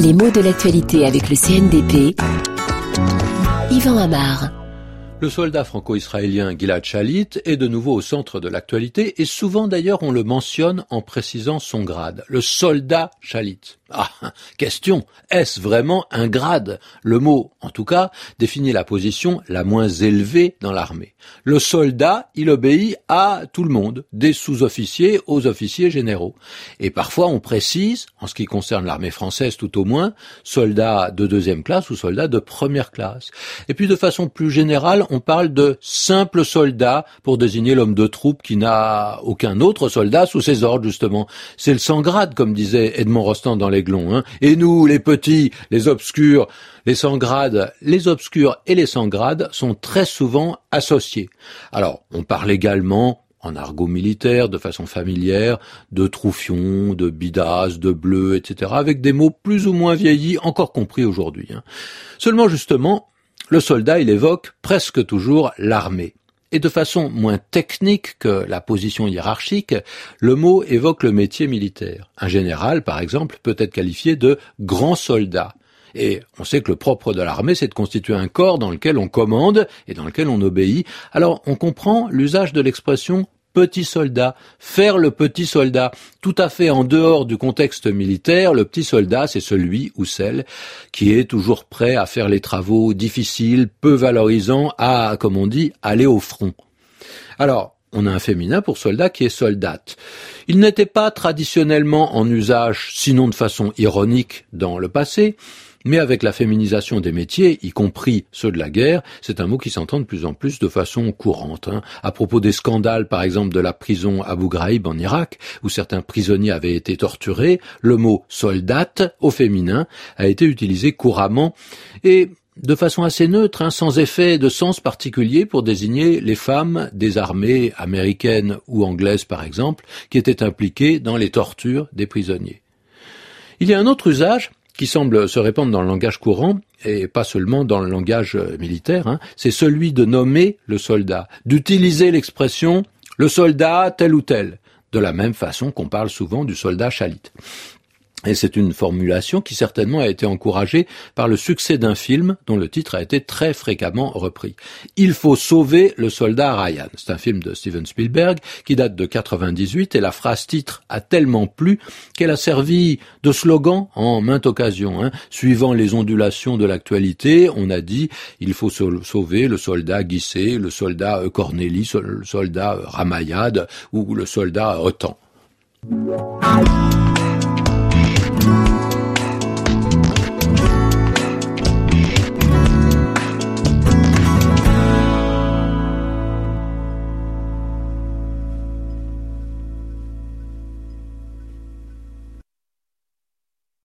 Les mots de l'actualité avec le CNDP. Yvan Amar. Le soldat franco-israélien Gilad Shalit est de nouveau au centre de l'actualité et souvent d'ailleurs on le mentionne en précisant son grade. Le soldat Shalit. Ah, question, est-ce vraiment un grade? Le mot, en tout cas, définit la position la moins élevée dans l'armée. Le soldat, il obéit à tout le monde, des sous-officiers aux officiers généraux. Et parfois on précise, en ce qui concerne l'armée française tout au moins, soldat de deuxième classe ou soldat de première classe. Et puis de façon plus générale, on parle de simple soldat pour désigner l'homme de troupe qui n'a aucun autre soldat sous ses ordres, justement. C'est le sans grade, comme disait Edmond Rostand dans les Hein. Et nous, les petits, les obscurs, les sans grades, les obscurs et les sans grades sont très souvent associés. Alors, on parle également en argot militaire, de façon familière, de troufion, de bidas, de bleu, etc., avec des mots plus ou moins vieillis, encore compris aujourd'hui. Hein. Seulement, justement, le soldat, il évoque presque toujours l'armée. Et de façon moins technique que la position hiérarchique, le mot évoque le métier militaire. Un général, par exemple, peut être qualifié de grand soldat. Et on sait que le propre de l'armée, c'est de constituer un corps dans lequel on commande et dans lequel on obéit. Alors on comprend l'usage de l'expression petit soldat, faire le petit soldat. Tout à fait en dehors du contexte militaire, le petit soldat, c'est celui ou celle qui est toujours prêt à faire les travaux difficiles, peu valorisants, à, comme on dit, aller au front. Alors, on a un féminin pour soldat qui est soldate. Il n'était pas traditionnellement en usage, sinon de façon ironique, dans le passé, mais avec la féminisation des métiers, y compris ceux de la guerre, c'est un mot qui s'entend de plus en plus de façon courante. Hein. À propos des scandales, par exemple, de la prison Abu Ghraib en Irak, où certains prisonniers avaient été torturés, le mot soldate au féminin a été utilisé couramment et de façon assez neutre, hein, sans effet de sens particulier pour désigner les femmes des armées américaines ou anglaises, par exemple, qui étaient impliquées dans les tortures des prisonniers. Il y a un autre usage qui semble se répandre dans le langage courant, et pas seulement dans le langage euh, militaire, hein, c'est celui de nommer le soldat, d'utiliser l'expression le soldat tel ou tel, de la même façon qu'on parle souvent du soldat chalit. Et c'est une formulation qui certainement a été encouragée par le succès d'un film dont le titre a été très fréquemment repris. Il faut sauver le soldat Ryan. C'est un film de Steven Spielberg qui date de 98 et la phrase titre a tellement plu qu'elle a servi de slogan en mainte occasion. Hein. Suivant les ondulations de l'actualité, on a dit il faut sauver le soldat Guissé, le soldat Cornélie, le soldat Ramayad ou le soldat Otan.